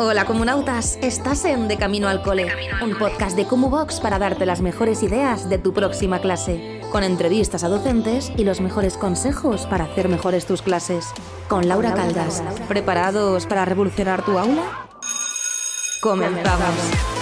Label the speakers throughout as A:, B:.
A: Hola comunautas, estás en De Camino al Cole, un podcast de Box para darte las mejores ideas de tu próxima clase, con entrevistas a docentes y los mejores consejos para hacer mejores tus clases. Con Laura Caldas, ¿preparados para revolucionar tu aula? Comenzamos.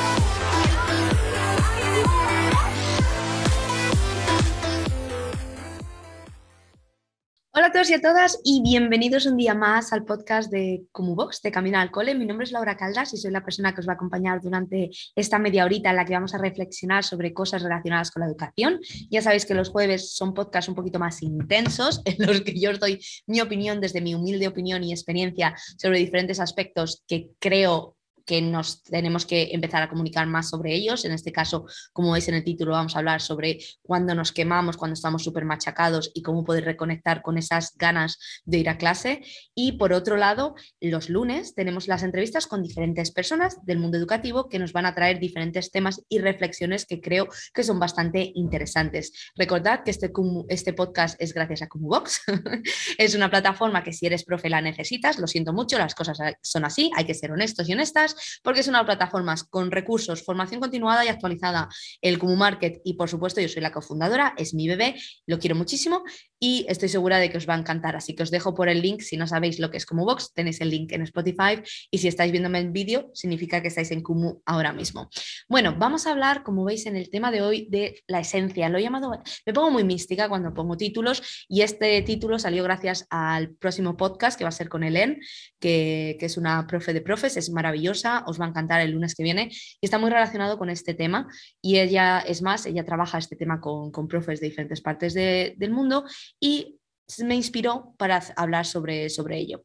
B: Y a todas y bienvenidos un día más al podcast de Box de Camino al Cole. Mi nombre es Laura Caldas y soy la persona que os va a acompañar durante esta media horita en la que vamos a reflexionar sobre cosas relacionadas con la educación. Ya sabéis que los jueves son podcasts un poquito más intensos en los que yo os doy mi opinión desde mi humilde opinión y experiencia sobre diferentes aspectos que creo que nos tenemos que empezar a comunicar más sobre ellos. En este caso, como veis en el título, vamos a hablar sobre cuándo nos quemamos, cuando estamos súper machacados y cómo poder reconectar con esas ganas de ir a clase. Y por otro lado, los lunes tenemos las entrevistas con diferentes personas del mundo educativo que nos van a traer diferentes temas y reflexiones que creo que son bastante interesantes. Recordad que este, este podcast es gracias a Cumubox. es una plataforma que si eres profe la necesitas. Lo siento mucho, las cosas son así, hay que ser honestos y honestas porque es una plataforma con recursos, formación continuada y actualizada, el Kumu Market y por supuesto yo soy la cofundadora, es mi bebé, lo quiero muchísimo y estoy segura de que os va a encantar, así que os dejo por el link, si no sabéis lo que es Kumu Box, tenéis el link en Spotify y si estáis viéndome en vídeo significa que estáis en Kumu ahora mismo. Bueno, vamos a hablar, como veis en el tema de hoy, de la esencia, lo he llamado, me pongo muy mística cuando pongo títulos y este título salió gracias al próximo podcast que va a ser con Helen, que, que es una profe de profes, es maravillosa os va a encantar el lunes que viene y está muy relacionado con este tema y ella, es más, ella trabaja este tema con, profes de diferentes partes del mundo y me inspiró para hablar sobre, sobre ello.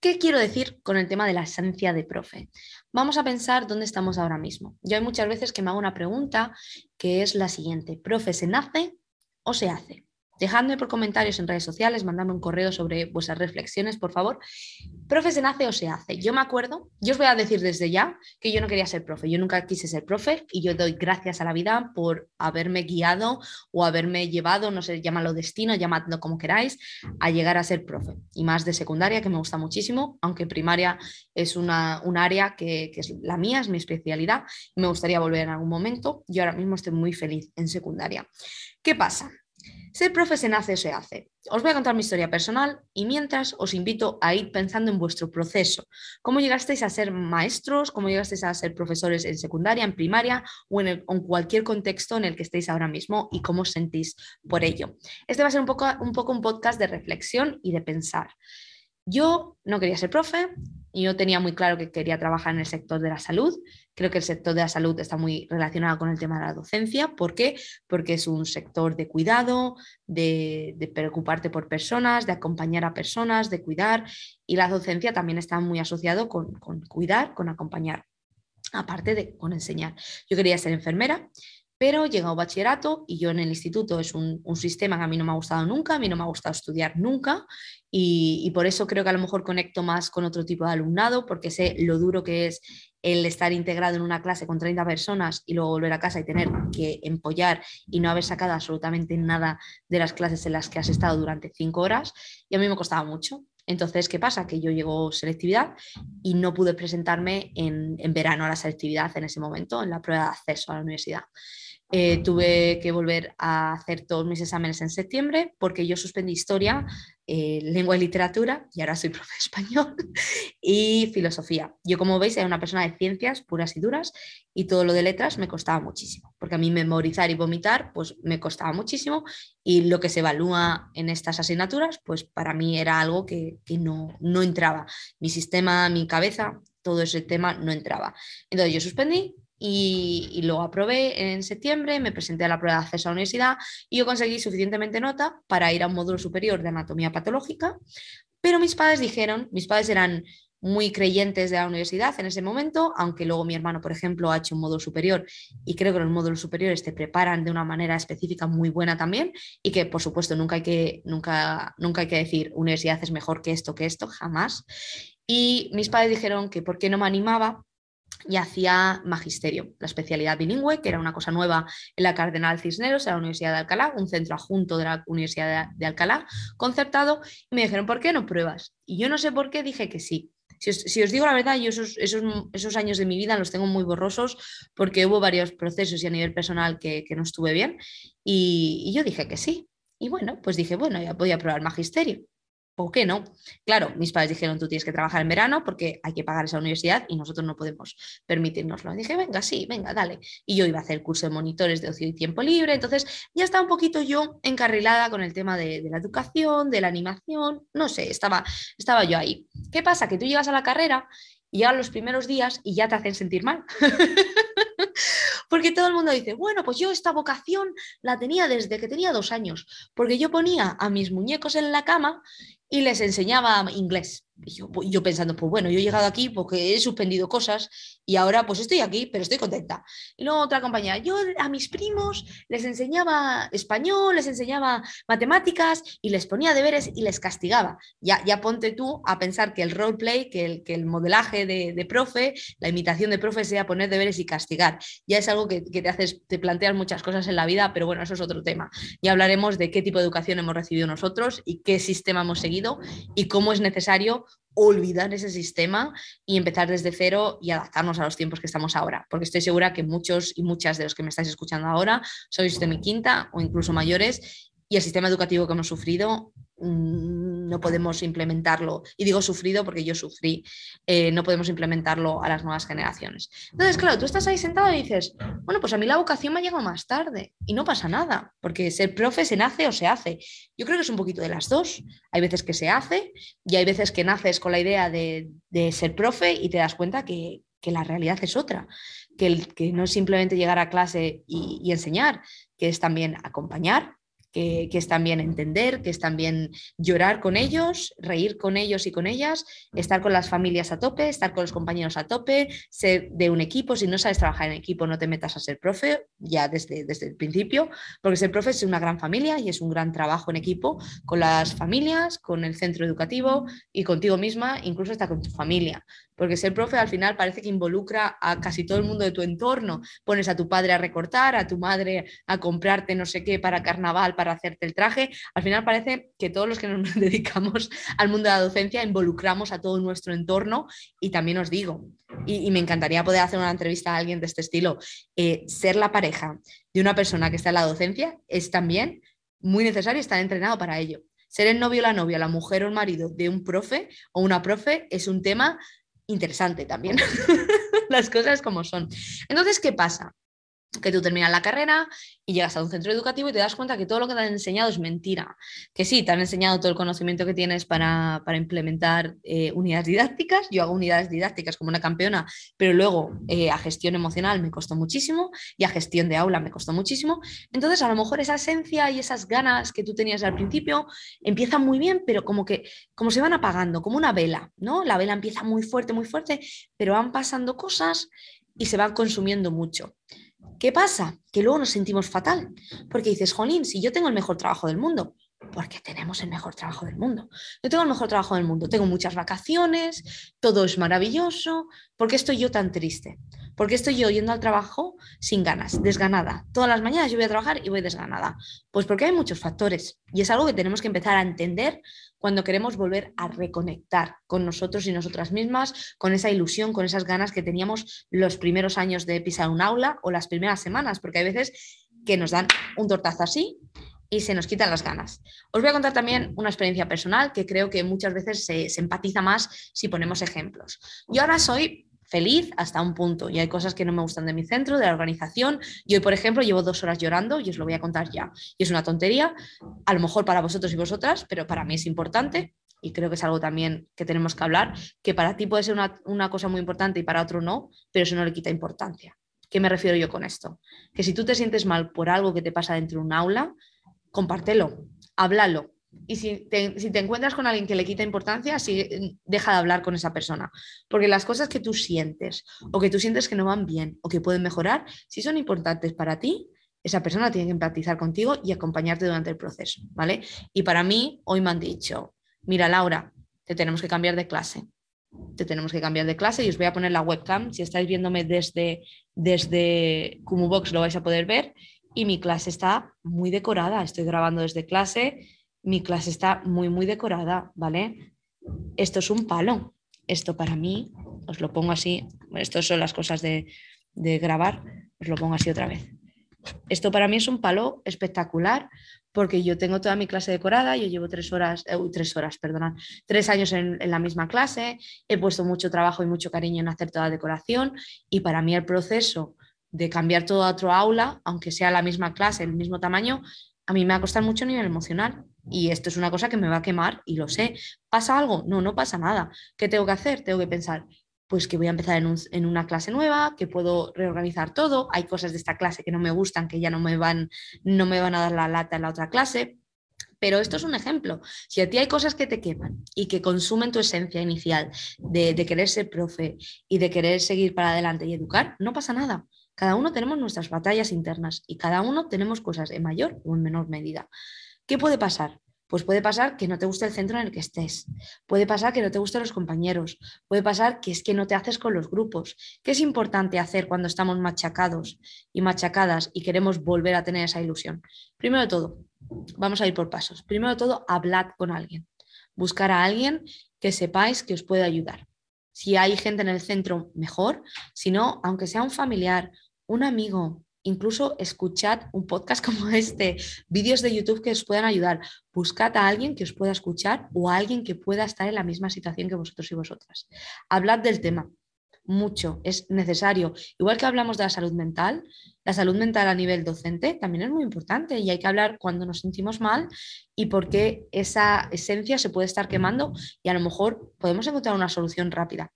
B: ¿Qué quiero decir con el tema de la esencia de profe? Vamos a pensar dónde estamos ahora mismo. Yo hay muchas veces que me hago una pregunta que es la siguiente, ¿profe se nace o se hace? Dejadme por comentarios en redes sociales, mandadme un correo sobre vuestras reflexiones, por favor. ¿Profe se nace o se hace? Yo me acuerdo, yo os voy a decir desde ya que yo no quería ser profe, yo nunca quise ser profe y yo doy gracias a la vida por haberme guiado o haberme llevado, no sé, llámalo destino, llamadlo como queráis, a llegar a ser profe. Y más de secundaria, que me gusta muchísimo, aunque primaria es una, un área que, que es la mía, es mi especialidad, me gustaría volver en algún momento. Yo ahora mismo estoy muy feliz en secundaria. ¿Qué pasa? Ser profe se nace o se hace. Os voy a contar mi historia personal y mientras os invito a ir pensando en vuestro proceso. ¿Cómo llegasteis a ser maestros? ¿Cómo llegasteis a ser profesores en secundaria, en primaria o en, cualquier contexto en el que estéis ahora mismo y cómo os sentís por ello? Este va a ser un poco, un poco un podcast de reflexión y de pensar. Yo no quería ser profe, yo tenía muy claro que quería trabajar en el sector de la salud. Creo que el sector de la salud está muy relacionado con el tema de la docencia. ¿Por qué? Porque es un sector de cuidado, de, preocuparte por personas, de acompañar a personas, de cuidar. Y la docencia también está muy asociado con cuidar, con acompañar, aparte de con enseñar. Yo quería ser enfermera pero llegado bachillerato y yo en el instituto es un, sistema que a mí no me ha gustado nunca, a mí no me ha gustado estudiar nunca y, por eso creo que a lo mejor conecto más con otro tipo de alumnado porque sé lo duro que es el estar integrado en una clase con 30 personas y luego volver a casa y tener que empollar y no haber sacado absolutamente nada de las clases en las que has estado durante cinco horas y a mí me costaba mucho. Entonces, ¿qué pasa? Que yo llego selectividad y no pude presentarme en, en verano a la selectividad en ese momento, en la prueba de acceso a la universidad. Eh, tuve que volver a hacer todos mis exámenes en septiembre porque yo suspendí historia, eh, lengua y literatura, y ahora soy profe de español, y filosofía. Yo, como veis, era una persona de ciencias puras y duras, y todo lo de letras me costaba muchísimo, porque a mí memorizar y vomitar, pues me costaba muchísimo, y lo que se evalúa en estas asignaturas, pues para mí era algo que, que no, no entraba. Mi sistema, mi cabeza, todo ese tema no entraba. Entonces yo suspendí, y, lo aprobé en septiembre, me presenté a la prueba de acceso a la universidad y yo conseguí suficientemente nota para ir a un módulo superior de anatomía patológica, pero mis padres dijeron, mis padres eran muy creyentes de la universidad en ese momento, aunque luego mi hermano, por ejemplo, ha hecho un módulo superior y creo que los módulos superiores te preparan de una manera específica muy buena también y que, por supuesto, nunca hay que, nunca, nunca hay que decir universidad es mejor que esto, que esto, jamás. Y mis padres dijeron que por qué no me animaba y hacía magisterio, la especialidad bilingüe, que era una cosa nueva en la Cardenal Cisneros, en la Universidad de Alcalá, un centro adjunto de la Universidad de Alcalá, concertado, y me dijeron, ¿por qué no pruebas? Y yo no sé por qué dije que sí. Si os, digo la verdad, yo esos, esos, años de mi vida los tengo muy borrosos porque hubo varios procesos y a nivel personal que, no estuve bien y, yo dije que sí. Y bueno, pues dije, bueno, ya podía probar magisterio. ¿Por qué no? Claro, mis padres dijeron, tú tienes que trabajar en verano porque hay que pagar esa universidad y nosotros no podemos permitirnoslo. dije, venga, sí, venga, dale. Y yo iba a hacer curso de monitores de ocio y tiempo libre, entonces ya estaba un poquito yo encarrilada con el tema de, la educación, de la animación, no sé, estaba, estaba yo ahí. ¿Qué pasa? Que tú llegas a la carrera y llegan los primeros días y ya te hacen sentir mal. porque todo el mundo dice, bueno, pues yo esta vocación la tenía desde que tenía dos años, porque yo ponía a mis muñecos en la cama y les enseñaba inglés. Pues, yo, pensando, pues bueno, yo he llegado aquí porque he suspendido cosas y ahora pues estoy aquí, pero estoy contenta. Y luego otra compañía, yo a mis primos les enseñaba español, les enseñaba matemáticas y les ponía deberes y les castigaba. Ya, ya ponte tú a pensar que el roleplay, que el, que el modelaje de, de, profe, la imitación de profe sea poner deberes y castigar. Ya es algo que, que te haces, te planteas muchas cosas en la vida, pero bueno, eso es otro tema. Ya hablaremos de qué tipo de educación hemos recibido nosotros y qué sistema hemos seguido y cómo es necesario olvidar ese sistema y empezar desde cero y adaptarnos a los tiempos que estamos ahora. Porque estoy segura que muchos y muchas de los que me estáis escuchando ahora sois de mi quinta o incluso mayores y el sistema educativo que hemos sufrido no podemos implementarlo, y digo sufrido porque yo sufrí, eh, no podemos implementarlo a las nuevas generaciones. Entonces, claro, tú estás ahí sentado y dices, bueno, pues a mí la vocación me ha llegado más tarde y no pasa nada, porque ser profe se nace o se hace. Yo creo que es un poquito de las dos. Hay veces que se hace y hay veces que naces con la idea de, ser profe y te das cuenta que, la realidad es otra, que, que no es simplemente llegar a clase y enseñar, que es también acompañar, que, es también entender, que es también llorar con ellos, reír con ellos y con ellas, estar con las familias a tope, estar con los compañeros a tope, ser de un equipo. Si no sabes trabajar en equipo, no te metas a ser profe ya desde, desde el principio, porque ser profe es una gran familia y es un gran trabajo en equipo con las familias, con el centro educativo y contigo misma, incluso hasta con tu familia porque ser profe al final parece que involucra a casi todo el mundo de tu entorno. Pones a tu padre a recortar, a tu madre a comprarte no sé qué para carnaval, para hacerte el traje. Al final parece que todos los que nos dedicamos al mundo de la docencia involucramos a todo nuestro entorno y también os digo, y, me encantaría poder hacer una entrevista a alguien de este estilo, eh, ser la pareja de una persona que está en la docencia es también muy necesario estar entrenado para ello. Ser el novio o la novia, la mujer o el marido de un profe o una profe es un tema interesante también. Las cosas como son. Entonces, ¿qué pasa? Que tú terminas la carrera y llegas a un centro educativo y te das cuenta que todo lo que te han enseñado es mentira. Que sí, te han enseñado todo el conocimiento que tienes para, implementar eh, unidades didácticas. Yo hago unidades didácticas como una campeona, pero luego eh, a gestión emocional me costó muchísimo y a gestión de aula me costó muchísimo. Entonces, a lo mejor esa esencia y esas ganas que tú tenías al principio empiezan muy bien, pero como que como se van apagando, como una vela, ¿no? La vela empieza muy fuerte, muy fuerte, pero van pasando cosas y se van consumiendo mucho. ¿Qué pasa? Que luego nos sentimos fatal, porque dices, Jolín, si yo tengo el mejor trabajo del mundo, porque tenemos el mejor trabajo del mundo. Yo tengo el mejor trabajo del mundo, tengo muchas vacaciones, todo es maravilloso, ¿por qué estoy yo tan triste? ¿Por qué estoy yo yendo al trabajo sin ganas, desganada? Todas las mañanas yo voy a trabajar y voy desganada. Pues porque hay muchos factores y es algo que tenemos que empezar a entender cuando queremos volver a reconectar con nosotros y nosotras mismas, con esa ilusión, con esas ganas que teníamos los primeros años de pisar un aula o las primeras semanas, porque hay veces que nos dan un tortazo así y se nos quitan las ganas. Os voy a contar también una experiencia personal que creo que muchas veces se, empatiza más si ponemos ejemplos. Yo ahora soy feliz hasta un punto y hay cosas que no me gustan de mi centro, de la organización. Y hoy, por ejemplo, llevo dos horas llorando y os lo voy a contar ya. Y es una tontería, a lo mejor para vosotros y vosotras, pero para mí es importante y creo que es algo también que tenemos que hablar, que para ti puede ser una, una cosa muy importante y para otro no, pero eso no le quita importancia. ¿Qué me refiero yo con esto? Que si tú te sientes mal por algo que te pasa dentro de un aula, compártelo, háblalo. Y si te, encuentras con alguien que le quita importancia, deja de hablar con esa persona. Porque las cosas que tú sientes o que tú sientes que no van bien o que pueden mejorar, si son importantes para ti, esa persona tiene que empatizar contigo y acompañarte durante el proceso, ¿vale? Y para mí, hoy me han dicho, mira Laura, te tenemos que cambiar de clase. Te tenemos que cambiar de clase y os voy a poner la webcam. Si estáis viéndome desde, desde Box lo vais a poder ver y mi clase está muy decorada. Estoy grabando desde clase, mi clase está muy, muy decorada, ¿vale? Esto es un palo. esto para mí, os lo pongo así, estas son las cosas de, de grabar, os lo pongo así otra vez. Esto para mí es un palo espectacular porque yo tengo toda mi clase decorada, yo llevo tres horas, eh, tres horas, perdona, tres años en, la misma clase, he puesto mucho trabajo y mucho cariño en hacer toda la decoración y para mí el proceso de cambiar todo a otro aula, aunque sea la misma clase, el mismo tamaño, a mí me va a costar mucho a nivel emocional y esto es una cosa que me va a quemar y lo sé. ¿Pasa algo? No, no pasa nada. ¿Qué tengo que hacer? Tengo que pensar, pues que voy a empezar en, una clase nueva, que puedo reorganizar todo, hay cosas de esta clase que no me gustan, que ya no me van, no me van a dar la lata en la otra clase. Pero esto es un ejemplo. Si a ti hay cosas que te queman y que consumen tu esencia inicial de, de querer ser profe y de querer seguir para adelante y educar, no pasa nada. Cada uno tenemos nuestras batallas internas y cada uno tenemos cosas en mayor o en menor medida. ¿Qué puede pasar? Pues puede pasar que no te guste el centro en el que estés, puede pasar que no te gusten los compañeros, puede pasar que es que no te haces con los grupos. ¿Qué es importante hacer cuando estamos machacados y machacadas y queremos volver a tener esa ilusión? Primero de todo, vamos a ir por pasos. Primero de todo, hablad con alguien. Buscar a alguien que sepáis que os puede ayudar. Si hay gente en el centro, mejor. Si no, aunque sea un familiar, un amigo, incluso escuchad un podcast como este, vídeos de YouTube que os puedan ayudar. Buscad a alguien que os pueda escuchar o a alguien que pueda estar en la misma situación que vosotros y vosotras. Hablad del tema, mucho, es necesario. Igual que hablamos de la salud mental, la salud mental a nivel docente también es muy importante y hay que hablar cuando nos sentimos mal y por qué esa esencia se puede estar quemando y a lo mejor podemos encontrar una solución rápida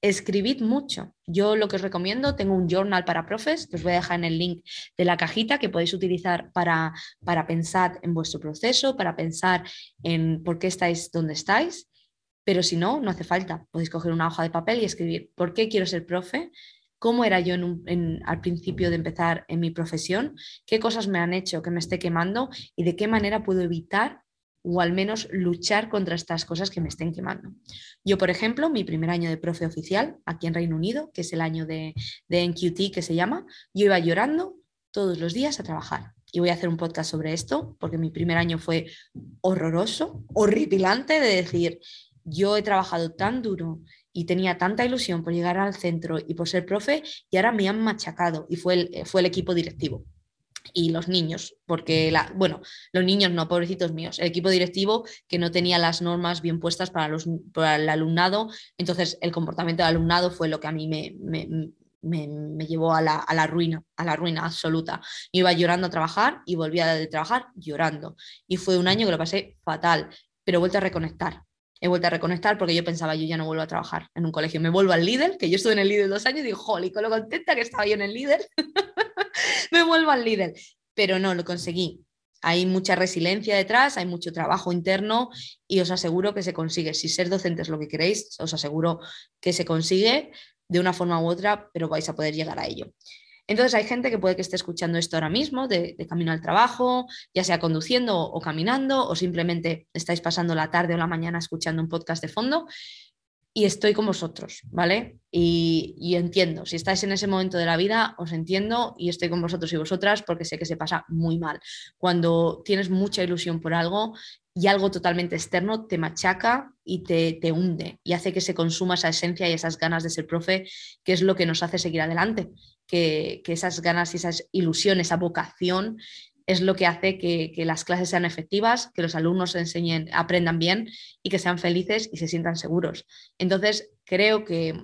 B: escribid mucho. Yo lo que os recomiendo, tengo un journal para profes, que os voy a dejar en el link de la cajita que podéis utilizar para, para pensar en vuestro proceso, para pensar en por qué estáis donde estáis. Pero si no, no hace falta. Podéis coger una hoja de papel y escribir por qué quiero ser profe, cómo era yo al principio de empezar en mi profesión, qué cosas me han hecho que me esté quemando y de qué manera puedo evitar o al menos luchar contra estas cosas que me estén quemando. Yo, por ejemplo, mi primer año de profe oficial aquí en Reino Unido, que es el año de, de NQT que se llama, yo iba llorando todos los días a trabajar. Y voy a hacer un podcast sobre esto, porque mi primer año fue horroroso, horripilante de decir, yo he trabajado tan duro y tenía tanta ilusión por llegar al centro y por ser profe, y ahora me han machacado, y fue el, fue el equipo directivo y los niños, porque, la, bueno, los niños no, pobrecitos míos, el equipo directivo que no tenía las normas bien puestas para, los, para el alumnado, entonces el comportamiento del alumnado fue lo que a mí me, me, me, llevó a la, a la, ruina, a la ruina absoluta. iba llorando a trabajar y volvía de trabajar llorando. Y fue un año que lo pasé fatal, pero he vuelto a reconectar. He vuelto a reconectar porque yo pensaba, yo ya no vuelvo a trabajar en un colegio. Me vuelvo al líder, que yo estuve en el líder dos años y digo, jolly, con lo contenta que estaba yo en el líder. me vuelvo al líder. Pero no, lo conseguí. Hay mucha resiliencia detrás, hay mucho trabajo interno y os aseguro que se consigue. Si ser docente es lo que queréis, os aseguro que se consigue de una forma u otra, pero vais a poder llegar a ello. Entonces hay gente que puede que esté escuchando esto ahora mismo, de, camino al trabajo, ya sea conduciendo o caminando, o simplemente estáis pasando la tarde o la mañana escuchando un podcast de fondo y estoy con vosotros, ¿vale? Y, entiendo, si estáis en ese momento de la vida, os entiendo y estoy con vosotros y vosotras porque sé que se pasa muy mal. Cuando tienes mucha ilusión por algo y algo totalmente externo te machaca y te, te hunde y hace que se consuma esa esencia y esas ganas de ser profe, que es lo que nos hace seguir adelante. Que, esas ganas y esa ilusión, esa vocación es lo que hace que, las clases sean efectivas, que los alumnos enseñen, aprendan bien y que sean felices y se sientan seguros. Entonces, creo que,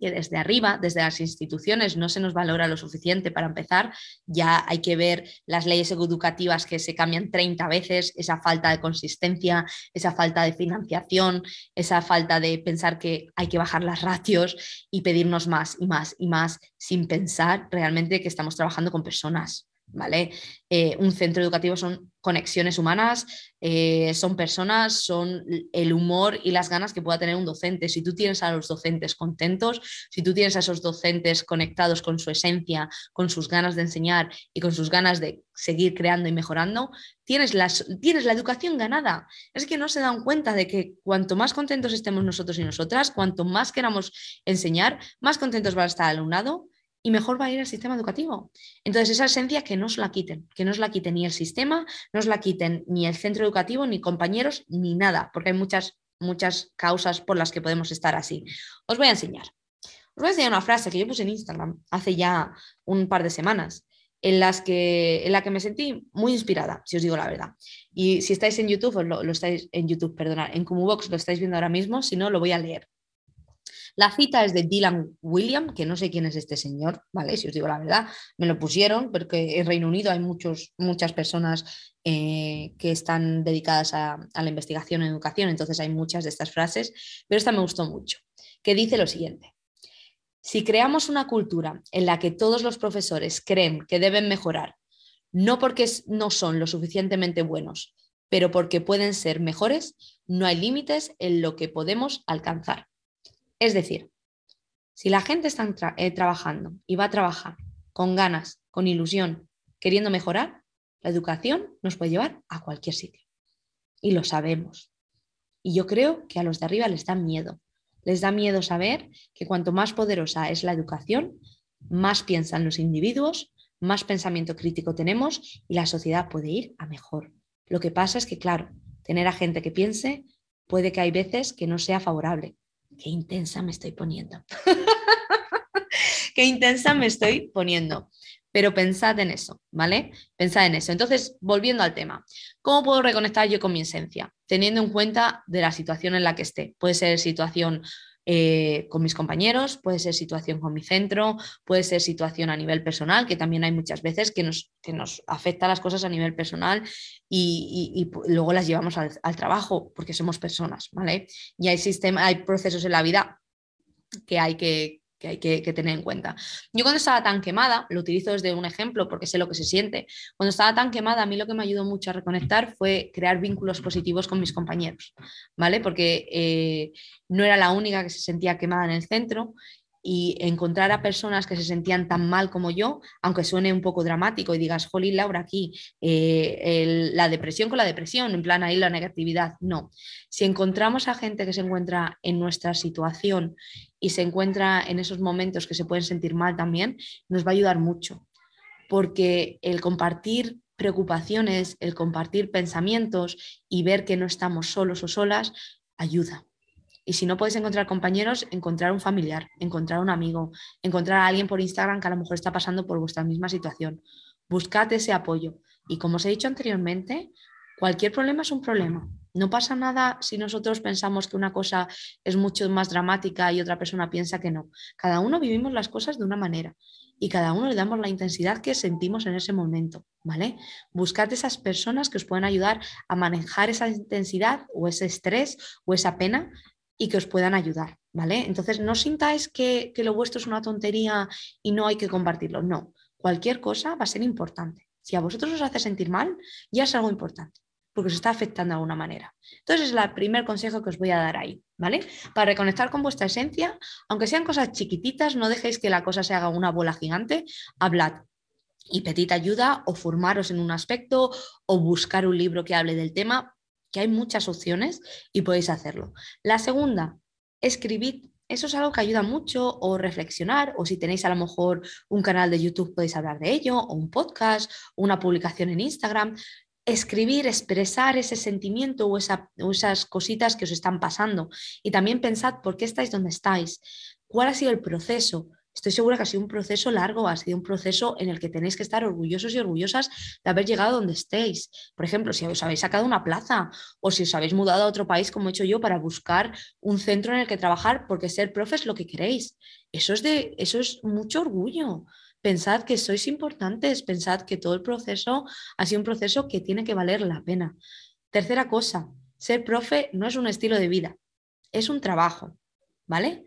B: que desde arriba, desde las instituciones, no se nos valora lo suficiente para empezar. Ya hay que ver las leyes educativas que se cambian 30 veces, esa falta de consistencia, esa falta de financiación, esa falta de pensar que hay que bajar las ratios y pedirnos más y más y más sin pensar realmente que estamos trabajando con personas. ¿Vale? Eh, un centro educativo son conexiones humanas, eh, son personas, son el humor y las ganas que pueda tener un docente. Si tú tienes a los docentes contentos, si tú tienes a esos docentes conectados con su esencia, con sus ganas de enseñar y con sus ganas de seguir creando y mejorando, tienes, tienes la educación ganada. Es que no se dan cuenta de que cuanto más contentos estemos nosotros y nosotras, cuanto más queramos enseñar, más contentos va a estar el alumnado y mejor va a ir el sistema educativo. Entonces, esa esencia que no os la quiten, que no os la quiten ni el sistema, no os la quiten ni el centro educativo, ni compañeros, ni nada, porque hay muchas muchas causas por las que podemos estar así. Os voy a enseñar. Os voy a enseñar una frase que yo puse en Instagram hace ya un par de semanas, en, las que, en la que me sentí muy inspirada, si os digo la verdad. Y si estáis en YouTube, lo, lo estáis en YouTube, perdonad, en Box lo estáis viendo ahora mismo, si no, lo voy a leer. La cita es de Dylan William, que no sé quién es este señor, ¿vale? Si os digo la verdad, me lo pusieron porque en Reino Unido hay muchos, muchas personas eh, que están dedicadas a, a la investigación en educación, entonces hay muchas de estas frases, pero esta me gustó mucho, que dice lo siguiente. Si creamos una cultura en la que todos los profesores creen que deben mejorar, no porque no son lo suficientemente buenos, pero porque pueden ser mejores, no hay límites en lo que podemos alcanzar. Es decir, si la gente está eh, trabajando y va a trabajar con ganas, con ilusión, queriendo mejorar, la educación nos puede llevar a cualquier sitio. Y lo sabemos. Y yo creo que a los de arriba les da miedo. Les da miedo saber que cuanto más poderosa es la educación, más piensan los individuos, más pensamiento crítico tenemos y la sociedad puede ir a mejor. Lo que pasa es que, claro, tener a gente que piense puede que hay veces que no sea favorable, Qué intensa me estoy poniendo. Qué intensa me estoy poniendo. Pero pensad en eso, ¿vale? Pensad en eso. Entonces, volviendo al tema, ¿cómo puedo reconectar yo con mi esencia? Teniendo en cuenta de la situación en la que esté. Puede ser situación eh, con mis compañeros, puede ser situación con mi centro, puede ser situación a nivel personal, que también hay muchas veces que nos, que nos afecta las cosas a nivel personal y, luego las llevamos al, al, trabajo porque somos personas, ¿vale? Y hay, sistema, hay procesos en la vida que hay que, que hay que, tener en cuenta. Yo cuando estaba tan quemada, lo utilizo desde un ejemplo porque sé lo que se siente, cuando estaba tan quemada, a mí lo que me ayudó mucho a reconectar fue crear vínculos positivos con mis compañeros, ¿vale? Porque eh, no era la única que se sentía quemada en el centro y encontrar a personas que se sentían tan mal como yo, aunque suene un poco dramático y digas, jolín, Laura, aquí eh, la depresión con la depresión, en plan ahí la negatividad, no. Si encontramos a gente que se encuentra en nuestra situación y se encuentra en esos momentos que se pueden sentir mal también, nos va a ayudar mucho, porque el compartir preocupaciones, el compartir pensamientos y ver que no estamos solos o solas, ayuda. Y si no puedes encontrar compañeros, encontrar un familiar, encontrar un amigo, encontrar a alguien por Instagram que a lo mejor está pasando por vuestra misma situación. Buscad ese apoyo. Y como os he dicho anteriormente, cualquier problema es un problema. No pasa nada si nosotros pensamos que una cosa es mucho más dramática y otra persona piensa que no. Cada uno vivimos las cosas de una manera y cada uno le damos la intensidad que sentimos en ese momento, ¿vale? Buscad esas personas que os puedan ayudar a manejar esa intensidad o ese estrés o esa pena y que os puedan ayudar, ¿vale? Entonces, no sintáis que, lo vuestro es una tontería y no hay que compartirlo. No, cualquier cosa va a ser importante. Si a vosotros os hace sentir mal, ya es algo importante, porque os está afectando de alguna manera. Entonces, es el primer consejo que os voy a dar ahí, ¿vale? Para reconectar con vuestra esencia, aunque sean cosas chiquititas, no dejéis que la cosa se haga una bola gigante, hablad, y pedid ayuda o formaros en un aspecto o buscar un libro que hable del tema, que hay muchas opciones y podéis hacerlo. La segunda, escribid. Eso es algo que ayuda mucho o reflexionar o si tenéis a lo mejor un canal de YouTube podéis hablar de ello o un podcast o una publicación en Instagram. Escribir, expresar ese sentimiento o, o esas cositas que os están pasando. Y también pensad por qué estáis donde estáis, cuál ha sido el proceso, Estoy segura que ha sido un proceso largo, ha sido un proceso en el que tenéis que estar orgullosos y orgullosas de haber llegado donde estéis. Por ejemplo, si os habéis sacado una plaza o si os habéis mudado a otro país, como he hecho yo, para buscar un centro en el que trabajar, porque ser profe es lo que queréis. Eso es, de, eso es mucho orgullo. Pensad que sois importantes, pensad que todo el proceso ha sido un proceso que tiene que valer la pena. Tercera cosa, ser profe no es un estilo de vida, es un trabajo, ¿vale?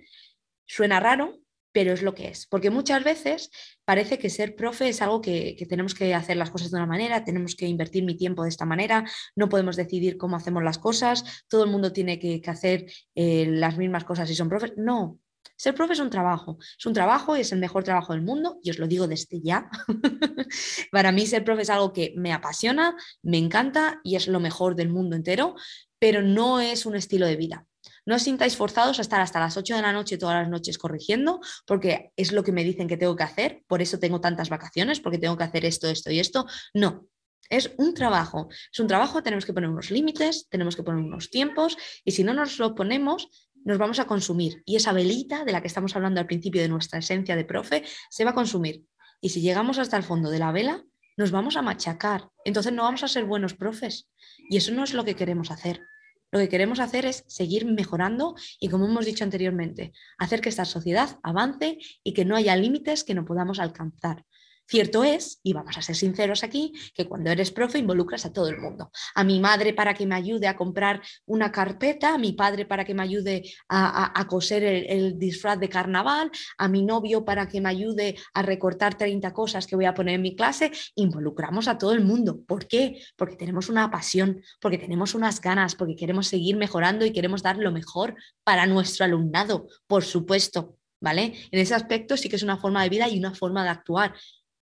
B: Suena raro, pero es lo que es. Porque muchas veces parece que ser profe es algo que, tenemos que hacer las cosas de una manera, tenemos que invertir mi tiempo de esta manera, no podemos decidir cómo hacemos las cosas, todo el mundo tiene que, hacer eh, las mismas cosas si son profes. No, ser profe es un trabajo, es un trabajo, es el mejor trabajo del mundo y os lo digo desde ya. Para mí ser profe es algo que me apasiona, me encanta y es lo mejor del mundo entero, pero no es un estilo de vida. No sintáis forzados a estar hasta las 8 de la noche todas las noches corrigiendo, porque es lo que me dicen que tengo que hacer, por eso tengo tantas vacaciones, porque tengo que hacer esto, esto y esto. No. Es un trabajo. Es un trabajo, tenemos que poner unos límites, tenemos que poner unos tiempos y si no nos lo ponemos, nos vamos a consumir. Y esa velita de la que estamos hablando al principio de nuestra esencia de profe se va a consumir. Y si llegamos hasta el fondo de la vela, nos vamos a machacar. Entonces no vamos a ser buenos profes. Y eso no es lo que queremos hacer. Lo que queremos hacer es seguir mejorando y, como hemos dicho anteriormente, hacer que esta sociedad avance y que no haya límites que no podamos alcanzar. Cierto es, y vamos a ser sinceros aquí, que cuando eres profe involucras a todo el mundo. A mi madre para que me ayude a comprar una carpeta, a mi padre para que me ayude a, coser el, disfraz de carnaval, a mi novio para que me ayude a recortar 30 cosas que voy a poner en mi clase. Involucramos a todo el mundo. ¿Por qué? Porque tenemos una pasión, porque tenemos unas ganas, porque queremos seguir mejorando y queremos dar lo mejor para nuestro alumnado, por supuesto. ¿Vale? En ese aspecto sí que es una forma de vida y una forma de actuar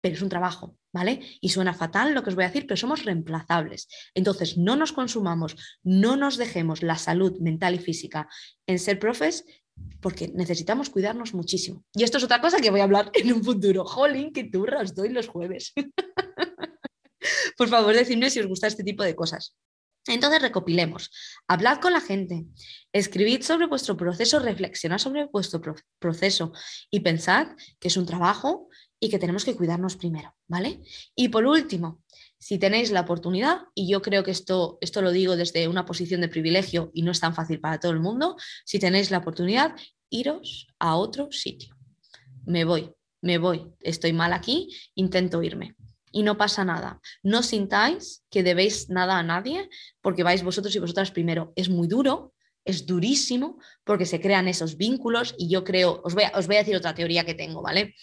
B: pero es un trabajo, ¿vale? Y suena fatal lo que os voy a decir, pero somos reemplazables. Entonces, no nos consumamos, no nos dejemos la salud mental y física en ser profes porque necesitamos cuidarnos muchísimo. Y esto es otra cosa que voy a hablar en un futuro. Jolín, qué turra os doy los jueves. Por favor, decidme si os gusta este tipo de cosas. Entonces recopilemos, hablad con la gente, escribid sobre vuestro proceso, reflexionad sobre vuestro proceso y pensad que es un trabajo y que tenemos que cuidarnos primero, ¿vale? Y por último, si tenéis la oportunidad, y yo creo que esto, esto lo digo desde una posición de privilegio y no es tan fácil para todo el mundo, si tenéis la oportunidad, iros a otro sitio. Me voy, me voy, estoy mal aquí, intento irme. Y no pasa nada. No sintáis que debéis nada a nadie porque vais vosotros y vosotras primero. Es muy duro, es durísimo porque se crean esos vínculos y yo creo, os voy a, os voy a decir otra teoría que tengo, ¿vale?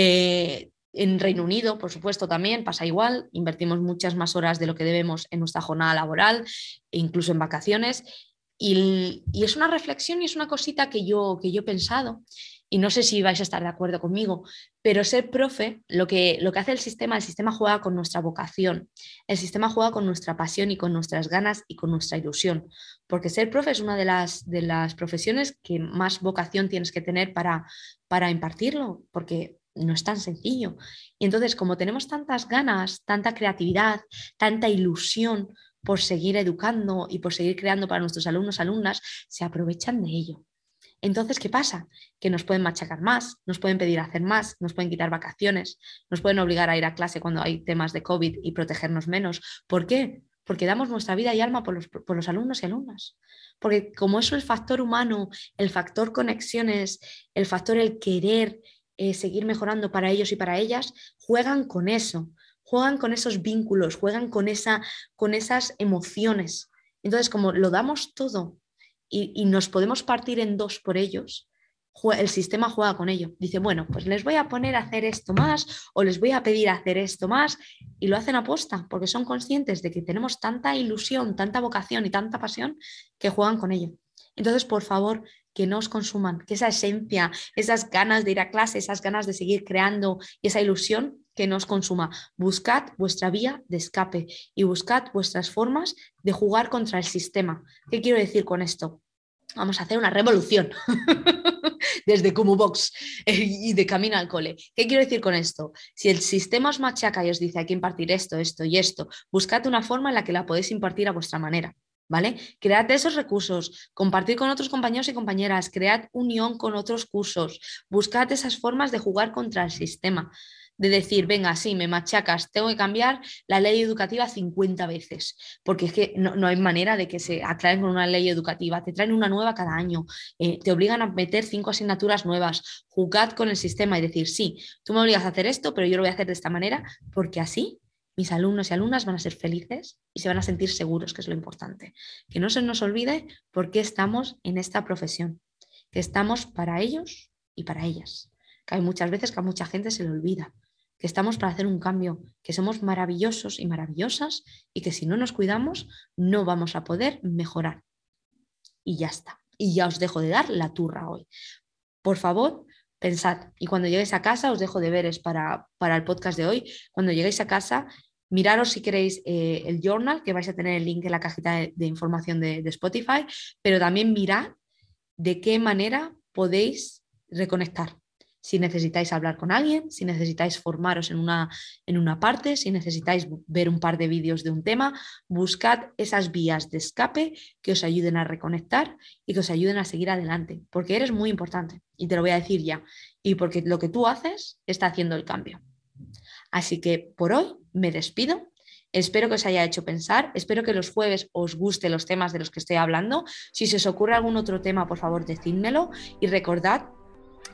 B: Eh, en Reino Unido, por supuesto, también pasa igual. Invertimos muchas más horas de lo que debemos en nuestra jornada laboral, e incluso en vacaciones. Y, es una reflexión y es una cosita que yo, que yo he pensado. Y no sé si vais a estar de acuerdo conmigo, pero ser profe, lo que, lo que hace el sistema, el sistema juega con nuestra vocación, el sistema juega con nuestra pasión y con nuestras ganas y con nuestra ilusión, porque ser profe es una de las, de las profesiones que más vocación tienes que tener para, para impartirlo, porque no es tan sencillo. Y entonces, como tenemos tantas ganas, tanta creatividad, tanta ilusión por seguir educando y por seguir creando para nuestros alumnos, alumnas, se aprovechan de ello. Entonces, ¿qué pasa? Que nos pueden machacar más, nos pueden pedir hacer más, nos pueden quitar vacaciones, nos pueden obligar a ir a clase cuando hay temas de COVID y protegernos menos. ¿Por qué? Porque damos nuestra vida y alma por los, por los alumnos y alumnas. Porque como eso el factor humano, el factor conexiones, el factor el querer, eh, seguir mejorando para ellos y para ellas, juegan con eso, juegan con esos vínculos, juegan con, esa, con esas emociones. Entonces, como lo damos todo y, nos podemos partir en dos por ellos, el sistema juega con ello. Dice, bueno, pues les voy a poner a hacer esto más o les voy a pedir hacer esto más y lo hacen a posta porque son conscientes de que tenemos tanta ilusión, tanta vocación y tanta pasión que juegan con ello. Entonces, por favor, que no os consuman, que esa esencia, esas ganas de ir a clase, esas ganas de seguir creando y esa ilusión que no os consuma. Buscad vuestra vía de escape y buscad vuestras formas de jugar contra el sistema. ¿Qué quiero decir con esto? Vamos a hacer una revolución desde como box eh, y de camino al cole. ¿Qué quiero decir con esto? Si el sistema os machaca y os dice hay que impartir esto, esto y esto, buscad una forma en la que la podéis impartir a vuestra manera. ¿Vale? Cread esos recursos, compartir con otros compañeros y compañeras, cread unión con otros cursos, buscad esas formas de jugar contra el sistema, de decir, venga, sí, me machacas, tengo que cambiar la ley educativa 50 veces, porque es que no, hay manera de que se aclaren con una ley educativa, te traen una nueva cada año, eh, te obligan a meter cinco asignaturas nuevas, jugad con el sistema y decir, sí, tú me obligas a hacer esto, pero yo lo voy a hacer de esta manera, porque así mis alumnos y alumnas van a ser felices y se van a sentir seguros, que es lo importante. Que no se nos olvide por qué estamos en esta profesión, que estamos para ellos y para ellas. Que hay muchas veces que a mucha gente se le olvida, que estamos para hacer un cambio, que somos maravillosos y maravillosas y que si no nos cuidamos no vamos a poder mejorar. Y ya está. Y ya os dejo de dar la turra hoy. Por favor, pensad. Y cuando lleguéis a casa, os dejo deberes para, para el podcast de hoy. Cuando lleguéis a casa, Miraros si queréis eh, el journal, que vais a tener el link en la cajita de, información de, Spotify, pero también mirad de qué manera podéis reconectar, Si necesitáis hablar con alguien, si necesitáis formaros en una, en una parte, si necesitáis ver un par de vídeos de un tema, buscad esas vías de escape que os ayuden a reconectar y que os ayuden a seguir adelante, porque eres muy importante y te lo voy a decir ya, y porque lo que tú haces está haciendo el cambio. Así que por hoy me despido. Espero que os haya hecho pensar, espero que los jueves os gusten los temas de los que estoy hablando. Si se os ocurre algún otro tema, por favor, decídmelo y recordad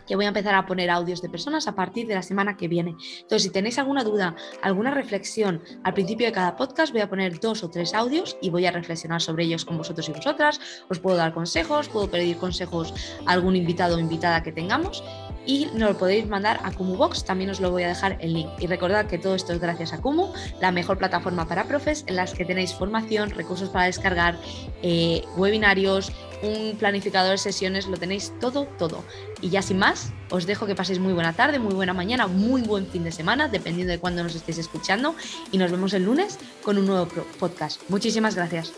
B: que voy a empezar a poner audios de personas a partir de la semana que viene. Entonces, si tenéis alguna duda, alguna reflexión, al principio de cada podcast voy a poner dos o tres audios y voy a reflexionar sobre ellos con vosotros y vosotras. Os puedo dar consejos, puedo pedir consejos a algún invitado o invitada que tengamos y nos lo podéis mandar a Box, también os lo voy a dejar el link. Y recordad que todo esto es gracias a Kumu, la mejor plataforma para profes en las que tenéis formación, recursos para descargar, eh, webinarios, un planificador de sesiones, lo tenéis todo, todo. Y ya sin más, os dejo que paséis muy buena tarde, muy buena mañana, muy buen fin de semana, dependiendo de cuándo nos estéis escuchando. Y nos vemos el lunes con un nuevo podcast. Muchísimas gracias.